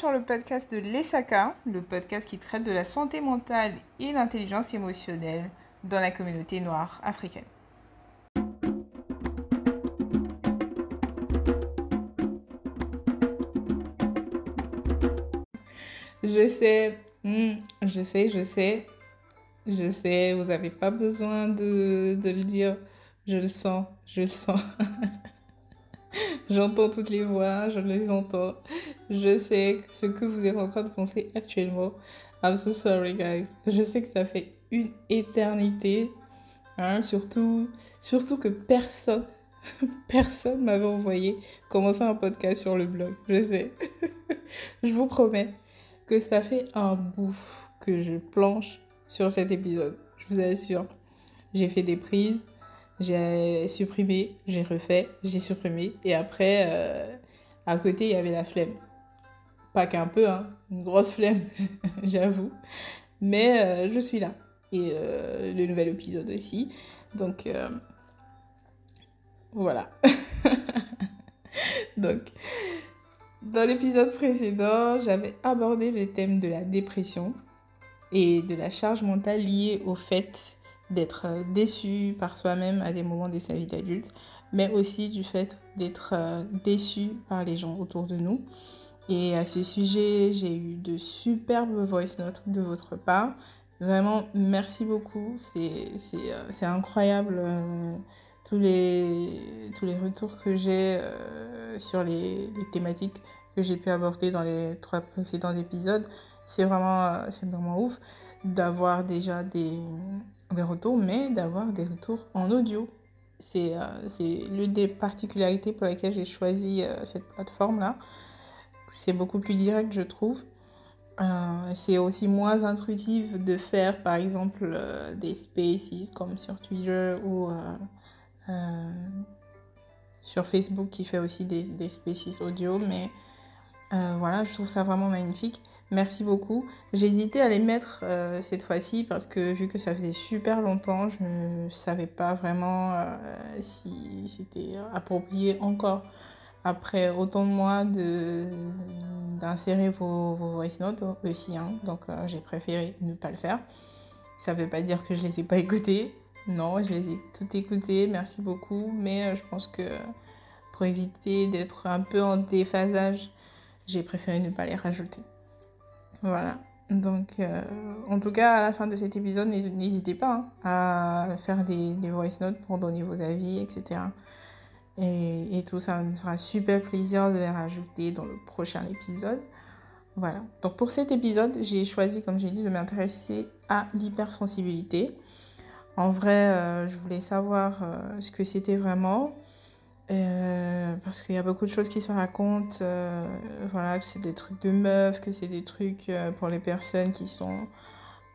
Sur le podcast de l'ESACA, le podcast qui traite de la santé mentale et l'intelligence émotionnelle dans la communauté noire africaine. Je sais, hmm, je sais, je sais, je sais, vous n'avez pas besoin de le dire. Je le sens, je le sens. J'entends toutes les voix, je les entends. Je sais ce que vous êtes en train de penser actuellement. I'm so sorry, guys. Je sais que ça fait une éternité. Hein, surtout, surtout que personne, personne m'avait envoyé commencer un podcast sur le blog. Je sais. je vous promets que ça fait un bout que je planche sur cet épisode. Je vous assure. J'ai fait des prises, j'ai supprimé, j'ai refait, j'ai supprimé. Et après, euh, à côté, il y avait la flemme. Pas qu'un peu, hein, une grosse flemme, j'avoue. Mais euh, je suis là. Et euh, le nouvel épisode aussi. Donc, voilà. Donc, dans l'épisode précédent, j'avais abordé le thème de la dépression et de la charge mentale liée au fait d'être euh, déçu par soi-même à des moments de sa vie d'adulte, mais aussi du fait d'être euh, déçu par les gens autour de nous. Et à ce sujet, j'ai eu de superbes voice notes de votre part. Vraiment, merci beaucoup. C'est euh, incroyable tous, les, tous les retours que j'ai sur les, les, thématiques que j'ai pu aborder dans les trois précédents épisodes. C'est vraiment, c'est vraiment ouf d'avoir déjà des, des retours, mais d'avoir des retours en audio. C'est euh, l'une des particularités pour lesquelles j'ai choisi euh, cette plateforme-là. C'est beaucoup plus direct, je trouve. Euh, c'est aussi moins intuitif de faire, par exemple, des spaces comme sur Twitter ou sur Facebook qui fait aussi des, des spaces audio. Mais voilà, je trouve ça vraiment magnifique. Merci beaucoup. J'ai hésité à les mettre euh, cette fois-ci parce que vu que ça faisait super longtemps, je ne savais pas vraiment euh, si c'était approprié encore après autant de mois d'insérer vos, vos, voice notes aussi. Hein. Donc euh, j'ai préféré ne pas le faire. Ça ne veut pas dire que je ne les ai pas écoutés. Non, je les ai toutes écoutées. Merci beaucoup. Mais je pense que pour éviter d'être un peu en déphasage, j'ai préféré ne pas les rajouter. Voilà. Donc, euh, en tout cas, à la fin de cet épisode, n'hésitez pas hein, à faire des, voice notes pour donner vos avis, etc. Et, tout ça me fera super plaisir de les rajouter dans le prochain épisode. Voilà. Donc, pour cet épisode, j'ai choisi, comme j'ai dit, de m'intéresser à l'hypersensibilité. En vrai, euh, je voulais savoir euh, ce que c'était vraiment. Euh, parce qu'il y a beaucoup de choses qui se racontent, euh, voilà, que c'est des trucs de meufs, que c'est des trucs euh, pour les personnes qui sont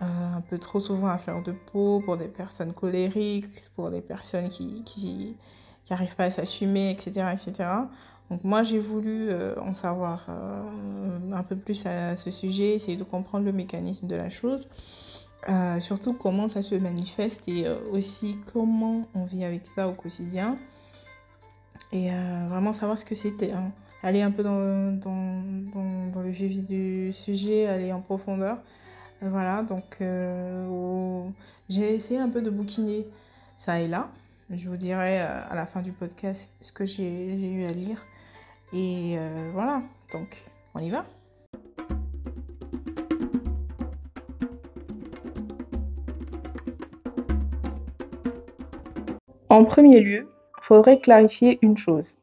un peu trop souvent à fleur de peau, pour des personnes colériques, pour des personnes qui qui, qui arrivent pas à s'assumer, etc., etc. Donc moi j'ai voulu en savoir un peu plus à ce sujet, essayer de comprendre le mécanisme de la chose, surtout comment ça se manifeste et aussi comment on vit avec ça au quotidien et euh, vraiment savoir ce que c'était. Hein. Aller un peu dans, dans, le vif du sujet, aller en profondeur. Euh, voilà, donc euh, j'ai essayé un peu de bouquiner ça et là. Je vous dirai à la fin du podcast ce que j'ai eu à lire. Et voilà, donc on y va. En premier lieu, faudrait clarifier une chose.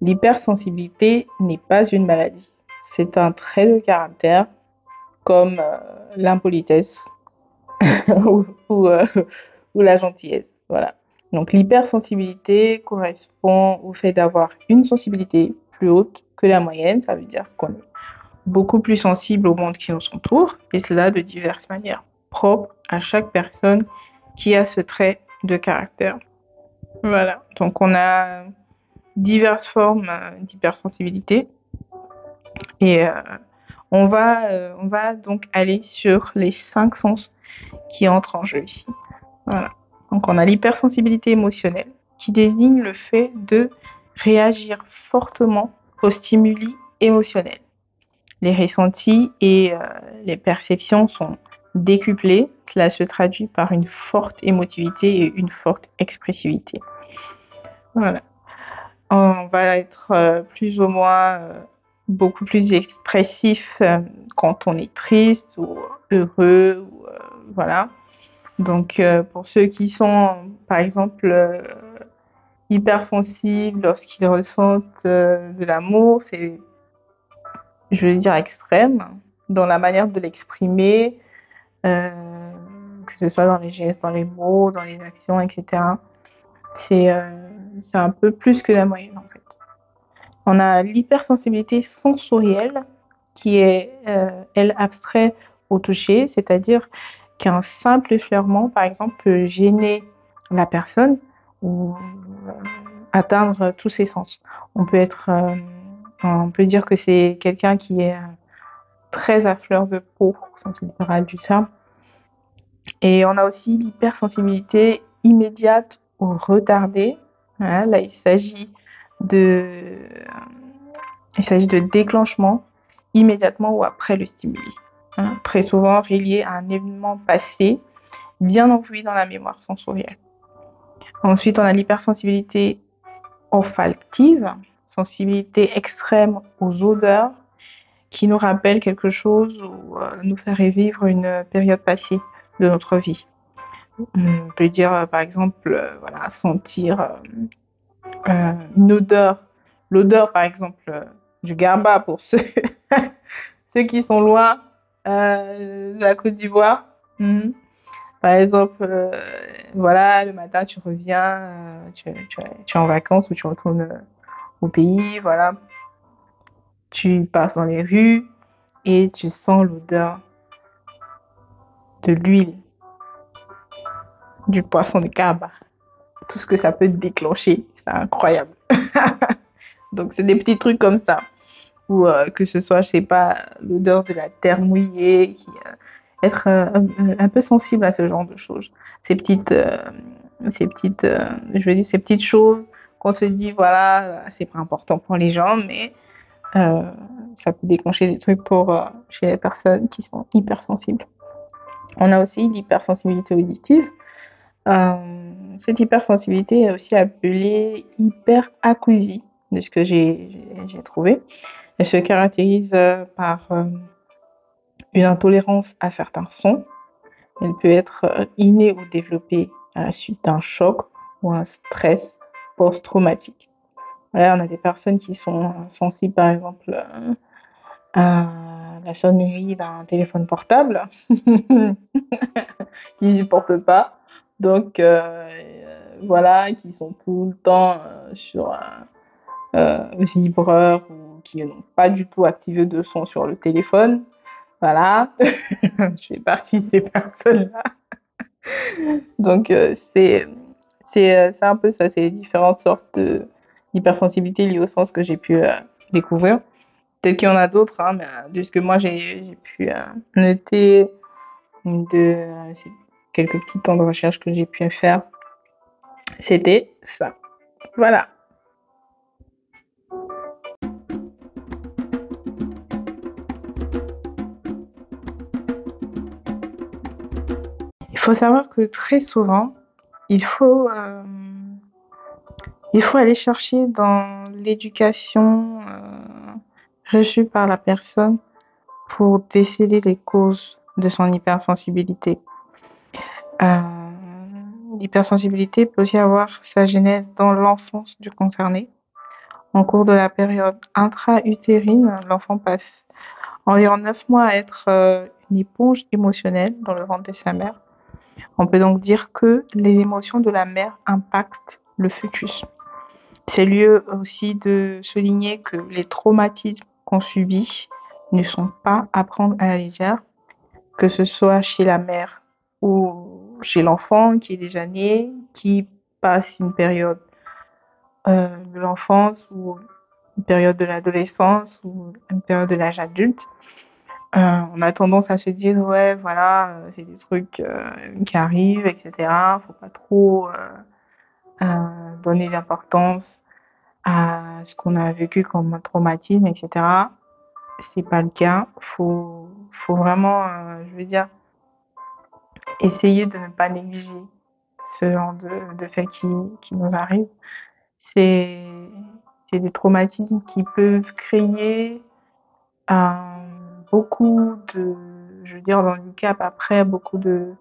L'hypersensibilité n'est pas une maladie. C'est un trait de caractère comme euh, l'impolitesse ou, euh, ou, la gentillesse. Voilà. Donc l'hypersensibilité correspond au fait d'avoir une sensibilité plus haute que la moyenne. Ça veut dire qu'on est beaucoup plus sensible au monde qui nous entoure et cela de diverses manières propres à chaque personne qui a ce trait de caractère. Voilà, donc on a diverses formes euh, d'hypersensibilité et euh, on, va, euh, on va donc aller sur les cinq sens qui entrent en jeu ici. Voilà, donc on a l'hypersensibilité émotionnelle qui désigne le fait de réagir fortement aux stimuli émotionnels. les ressentis et les perceptions sont décuplés. Cela se traduit par une forte émotivité et une forte expressivité. Voilà. On va être euh, plus ou moins euh, beaucoup plus expressif quand on est triste ou heureux. Voilà. Donc, pour ceux qui sont, par exemple, hypersensibles lorsqu'ils ressentent de l'amour, c'est je veux dire, extrême dans la manière de l'exprimer, euh, que ce soit dans les gestes, dans les mots, dans les actions, etc. C'est euh, c'est un peu plus que la moyenne en fait. On a l'hypersensibilité sensorielle qui est, euh, elle, abstrait au toucher, c'est-à-dire qu'un simple effleurement, par exemple, peut gêner la personne ou atteindre tous ses sens. On peut dire que c'est quelqu'un qui est très à fleur de peau, au sens littéral du terme. Et on a aussi l'hypersensibilité immédiate ou retardée. là, il s'agit de, il s'agit de déclenchement immédiatement ou après le stimuli. Hein, très souvent relié à un événement passé, bien enfoui dans la mémoire sensorielle. Ensuite, on a l'hypersensibilité olfactive sensibilité extrême aux odeurs qui nous rappelle quelque chose ou euh, nous fait revivre une période passée de notre vie. On peut dire euh, par exemple euh, voilà, sentir une odeur, l'odeur par exemple du gamba pour ceux, ceux qui sont loin de la Côte d'Ivoire. Hmm. Par exemple, voilà, le matin tu reviens, tu, tu, tu, es en vacances ou tu retournes au pays, voilà. Tu passes dans les rues et tu sens l'odeur de l'huile, du poisson de caba, tout ce que ça peut déclencher, c'est incroyable. Donc c'est des petits trucs comme ça, ou euh, que ce soit, je sais pas, l'odeur de la terre mouillée, qui, euh, être euh, un, peu sensible à ce genre de choses. Ces petites, ces petites, je veux dire, ces petites choses qu'on se dit, voilà, c'est pas important pour les gens, mais euh, ça peut déclencher des trucs pour euh, chez les personnes qui sont hypersensibles. On a aussi l'hypersensibilité auditive. Euh, cette hypersensibilité est aussi appelée hyperacousie, de ce que j'ai trouvé. Elle se caractérise par une intolérance à certains sons. Elle peut être innée ou développée à la suite d'un choc ou un stress post-traumatique. On a des personnes qui sont sensibles, par exemple, euh, à la sonnerie d'un téléphone portable. Ils supportent pas. Donc, euh, voilà, qui sont tout le temps euh, sur un vibreur ou qui n'ont pas du tout activé de son sur le téléphone. Voilà, je fais partie de ces personnes-là. Donc, c'est euh, c'est un peu ça, c'est différentes sortes d'hypersensibilité liées au sens que j'ai pu euh, découvrir. Peut-être qu'il y en a d'autres, hein, mais euh, de ce que moi j'ai pu noter de quelques petits temps de recherche que j'ai pu faire, c'était ça. Voilà. Il faut savoir que très souvent, il faut, euh, il faut aller chercher dans l'éducation euh, reçue par la personne pour déceler les causes de son hypersensibilité. Euh, l'hypersensibilité peut aussi avoir sa genèse dans l'enfance du concerné. En cours de la période intra-utérine, l'enfant passe environ 9 mois à être une éponge émotionnelle dans le ventre de sa mère. On peut donc dire que les émotions de la mère impactent le fœtus. C'est lieu aussi de souligner que les traumatismes qu'on subit ne sont pas à prendre à la légère, que ce soit chez la mère ou chez l'enfant qui est déjà né, qui passe une période euh, de l'enfance ou une période de l'adolescence ou une période de l'âge adulte. Euh, on a tendance à se dire ouais voilà euh, c'est des trucs qui arrivent etc faut pas trop donner l'importance à ce qu'on a vécu comme traumatisme etc c'est pas le cas. Faut, faut vraiment, euh, je veux dire, essayer de ne pas négliger ce genre de, de faits qui, qui nous arrivent. C'est, c'est des traumatismes qui peuvent créer euh, beaucoup de, je veux dire, dans le cap après, beaucoup de,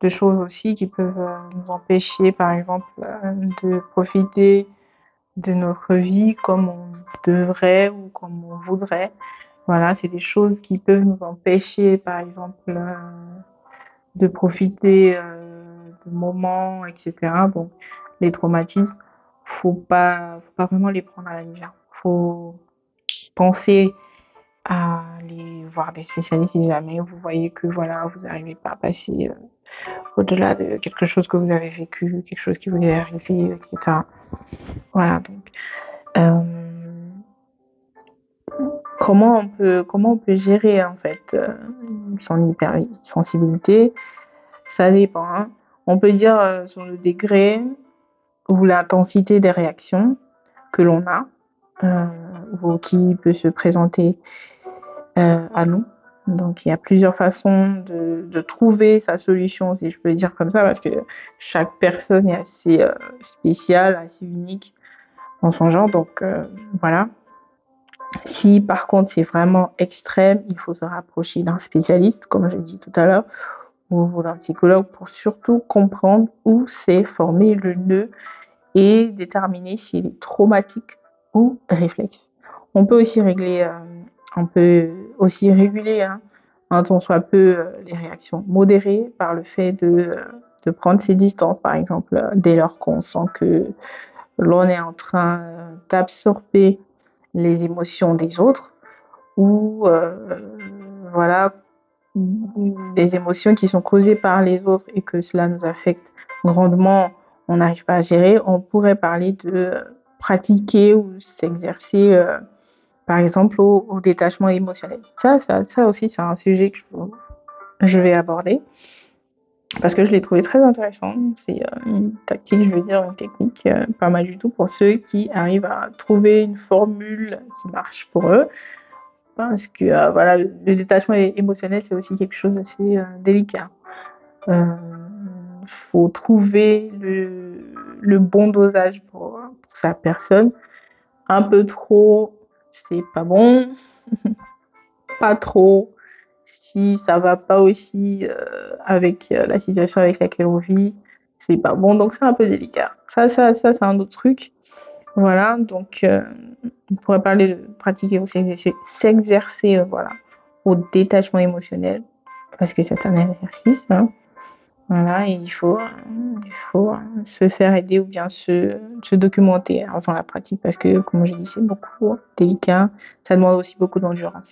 de choses aussi qui peuvent euh, nous empêcher, par exemple, euh, de profiter de notre vie comme on devrait ou comme on voudrait. Voilà, c'est des choses qui peuvent nous empêcher, par exemple, euh, de profiter de moments, etc. Donc, les traumatismes, faut pas, faut pas vraiment les prendre à la légère. Faut penser à aller voir des spécialistes si jamais vous voyez que voilà, vous n'arrivez pas à passer au-delà de quelque chose que vous avez vécu, quelque chose qui vous est arrivé, etc. Voilà, donc euh, comment on peut comment on peut gérer en fait euh, son hypersensibilité? Ça dépend. Hein. On peut dire euh, sur le degré ou l'intensité des réactions que l'on a ou qui peut se présenter à nous. Donc il y a plusieurs façons de, trouver sa solution, si je peux dire comme ça, parce que chaque personne est assez euh, spéciale, assez unique dans son genre. Donc euh, voilà. Si par contre c'est vraiment extrême, il faut se rapprocher d'un spécialiste, comme j'ai dit tout à l'heure, ou d'un psychologue pour surtout comprendre où s'est formé le nœud et déterminer s'il est traumatique ou réflexe. On peut aussi régler euh, on peut aussi réguler hein, un soit peu euh, les réactions, modérées par le fait de, euh, de prendre ses distances, par exemple, euh, dès lors qu'on sent que l'on est en train d'absorber les émotions des autres ou voilà des émotions qui sont causées par les autres et que cela nous affecte grandement, on n'arrive pas à gérer, on pourrait parler de pratiquer ou s'exercer par exemple au, détachement émotionnel. Ça, ça, aussi, c'est un sujet que je, vais aborder parce que je l'ai trouvé très intéressant. C'est euh, une tactique, je veux dire, une technique euh, pas mal du tout pour ceux qui arrivent à trouver une formule qui marche pour eux. Parce que euh, voilà, le, détachement émotionnel, c'est aussi quelque chose d'assez délicat. Il faut trouver le, bon dosage pour sa personne. Un peu trop c'est pas bon, pas trop, si ça va pas aussi euh, avec euh, la situation avec laquelle on vit, c'est pas bon, donc c'est un peu délicat. Ça, ça, ça, c'est un autre truc. Voilà, donc euh, on pourrait parler de pratiquer ou s'exercer, voilà, au détachement émotionnel, parce que c'est un exercice. Hein. Voilà, il faut, il faut se faire aider ou bien se, se documenter avant la pratique parce que, comme j'ai dit, c'est beaucoup délicat. Ça demande aussi beaucoup d'endurance.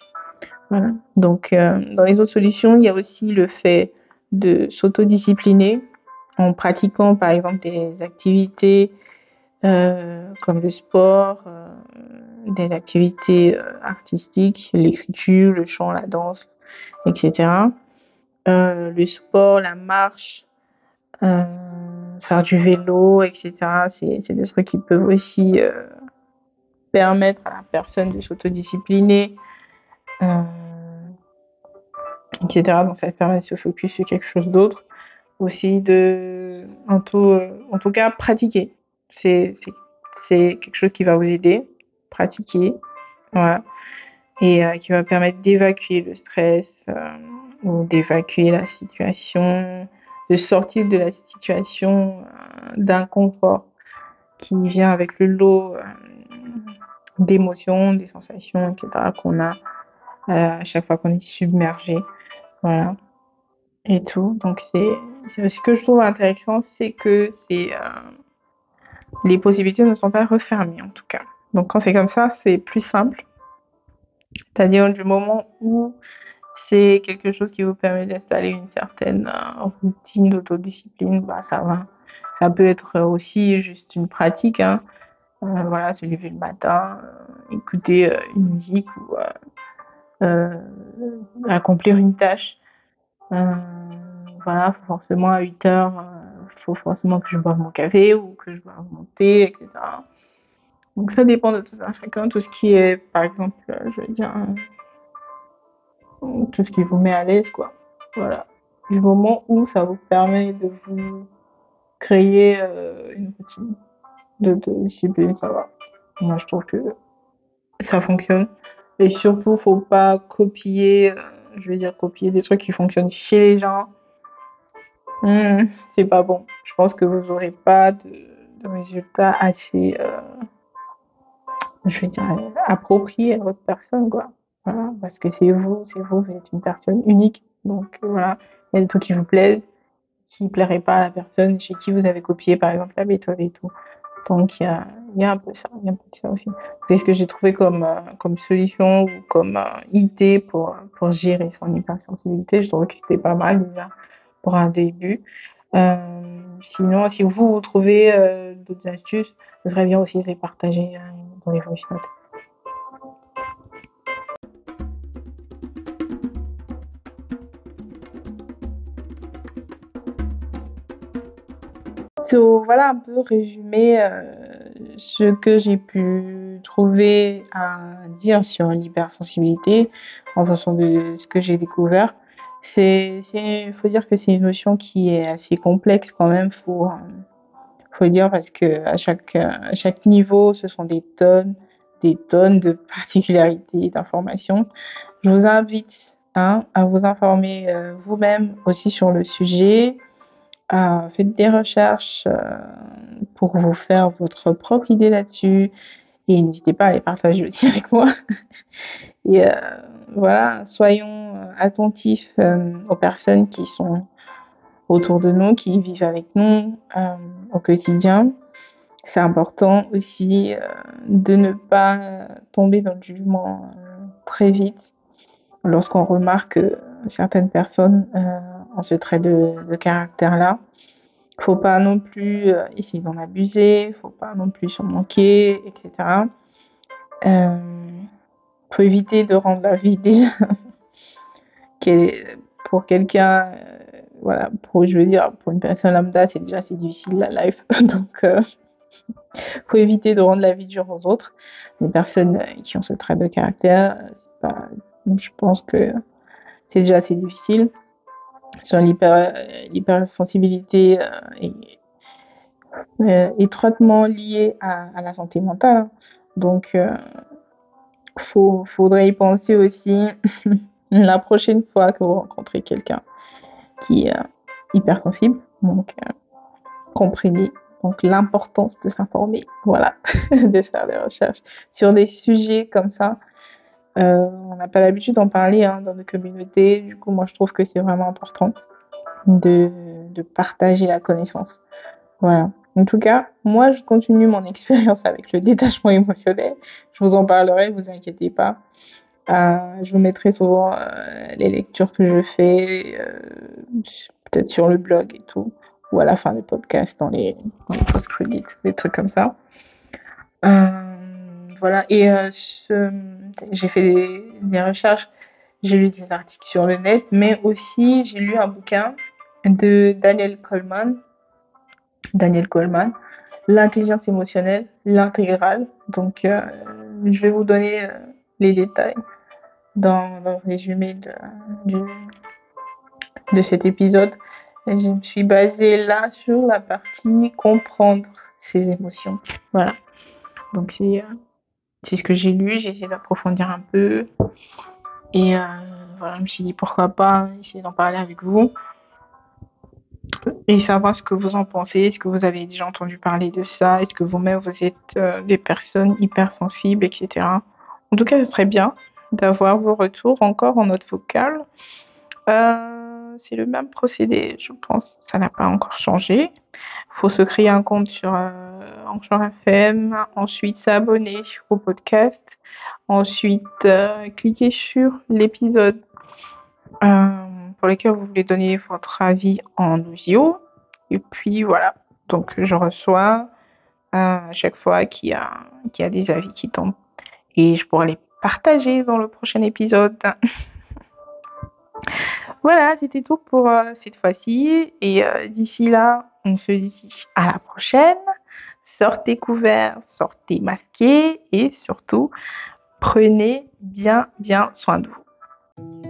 Voilà. Donc, euh, dans les autres solutions, il y a aussi le fait de s'autodiscipliner en pratiquant, par exemple, des activités euh, comme le sport, euh, des activités artistiques, l'écriture, le chant, la danse, etc. Euh, le sport, la marche, euh, faire du vélo, etc. C'est des trucs qui peuvent aussi euh, permettre à la personne de s'autodiscipliner, etc. Donc ça permet de se focus sur quelque chose d'autre. Aussi en tout, en tout cas, pratiquer. C'est quelque chose qui va vous aider. Pratiquer. Voilà. Et qui va permettre d'évacuer le stress d'évacuer la situation, de sortir de la situation euh, d'inconfort qui vient avec le lot euh, d'émotions, des sensations, etc. qu'on a euh, à chaque fois qu'on est submergé. Voilà. Et tout. Donc, c'est ce que je trouve intéressant, c'est que c'est les possibilités ne sont pas refermées en tout cas. Donc, quand c'est comme ça, c'est plus simple. C'est-à-dire du moment où c'est quelque chose qui vous permet d'installer une certaine euh, routine d'autodiscipline, bah, ça va. Ça peut être aussi juste une pratique, hein. Euh, voilà, se lever le matin, euh, écouter une musique ou accomplir une tâche. voilà, forcément à 8 heures, il faut forcément que je boive mon café ou que je boive mon thé, etc. Donc ça dépend de tout un chacun, tout ce qui est, par exemple, je veux dire, tout ce qui vous met à l'aise, quoi. Voilà. Du moment où ça vous permet de vous créer euh, une routine de, discipline, ça va. Moi, je trouve que ça fonctionne. Et surtout, faut pas copier, euh, je veux dire, copier des trucs qui fonctionnent chez les gens. Hmm, c'est pas bon. Je pense que vous aurez pas de, résultats assez, euh, je veux dire, appropriés à votre personne, quoi. Parce que c'est vous, c'est vous, vous êtes une personne unique. Donc voilà, il y a des trucs qui vous plaisent, qui ne plairaient pas à la personne chez qui vous avez copié, par exemple, la méthode et tout. Donc il y a, un peu ça, il y a un peu ça aussi. C'est ce que j'ai trouvé comme, euh, solution ou comme euh, idée pour, gérer son hypersensibilité. Je trouve que c'était pas mal déjà pour un début. Euh, sinon, si vous, vous trouvez d'autres astuces, ce serait bien aussi de les partager dans les voice. So, voilà un peu résumé euh, ce que j'ai pu trouver à dire sur l'hypersensibilité en fonction de ce que j'ai découvert. C'est, il faut dire que c'est une notion qui est assez complexe quand même. Faut, euh, faut dire parce que à chaque, à chaque niveau, ce sont des tonnes, des tonnes de particularités, d'informations. Je vous invite hein, à vous informer euh, vous-même aussi sur le sujet euh, faites des recherches euh, pour vous faire votre propre idée là-dessus et n'hésitez pas à les partager aussi avec moi. et euh, voilà, soyons attentifs aux personnes qui sont autour de nous, qui vivent avec nous au quotidien. C'est important aussi de ne pas tomber dans le jugement très vite lorsqu'on remarque que certaines personnes ce trait de, caractère-là. Faut pas non plus euh, essayer d'en abuser, faut pas non plus s'en manquer, etc. Euh, faut éviter de rendre la vie déjà pour quelqu'un, euh, voilà, pour je veux dire pour une personne lambda, c'est déjà c'est difficile la life, donc euh, faut éviter de rendre la vie dure aux autres. Les personnes qui ont ce trait de caractère, je pense que c'est déjà assez difficile sur l'hypersensibilité euh, euh, étroitement liée à, la santé mentale. Donc, il euh, faudrait y penser aussi la prochaine fois que vous rencontrez quelqu'un qui est hypersensible. Donc, comprenez l'importance de s'informer, voilà, de faire des recherches sur des sujets comme ça euh, on n'a pas l'habitude d'en parler hein, dans nos communautés. Du coup, moi, je trouve que c'est vraiment important de, partager la connaissance. Voilà. En tout cas, moi, je continue mon expérience avec le détachement émotionnel. Je vous en parlerai, vous inquiétez pas. Euh, je vous mettrai souvent euh, les lectures que je fais, euh, peut-être sur le blog et tout, ou à la fin des podcasts, dans les, dans les post-credits, des trucs comme ça. Euh, voilà. Et euh, j'ai fait des, recherches, j'ai lu des articles sur le net, mais aussi j'ai lu un bouquin de Daniel Coleman. Daniel Coleman, l'intelligence émotionnelle, l'intégrale. Donc, euh, je vais vous donner euh, les détails dans, le résumé de, de cet épisode. je me suis basée là sur la partie comprendre ses émotions. Voilà. Donc, c'est c'est ce que j'ai lu, j'ai essayé d'approfondir un peu. Et euh, voilà, je me suis dit pourquoi pas essayer d'en parler avec vous. Et savoir ce que vous en pensez. Est-ce que vous avez déjà entendu parler de ça? Est-ce que vous-même vous êtes euh, des personnes hypersensibles, etc. En tout cas, ce serait bien d'avoir vos retours encore en note vocale. Euh, c'est le même procédé, je pense. Ça n'a pas encore changé. Faut se créer un compte sur Anchor FM, ensuite s'abonner au podcast, ensuite euh, cliquer sur l'épisode euh, pour lequel vous voulez donner votre avis en audio. Et puis voilà, donc je reçois euh, à chaque fois qu'il y, a, qu'il y a des avis qui tombent. Et je pourrai les partager dans le prochain épisode. voilà, c'était tout pour cette fois-ci. Et d'ici là, on se dit à la prochaine sortez couverts, sortez masqués et surtout prenez bien bien soin de vous.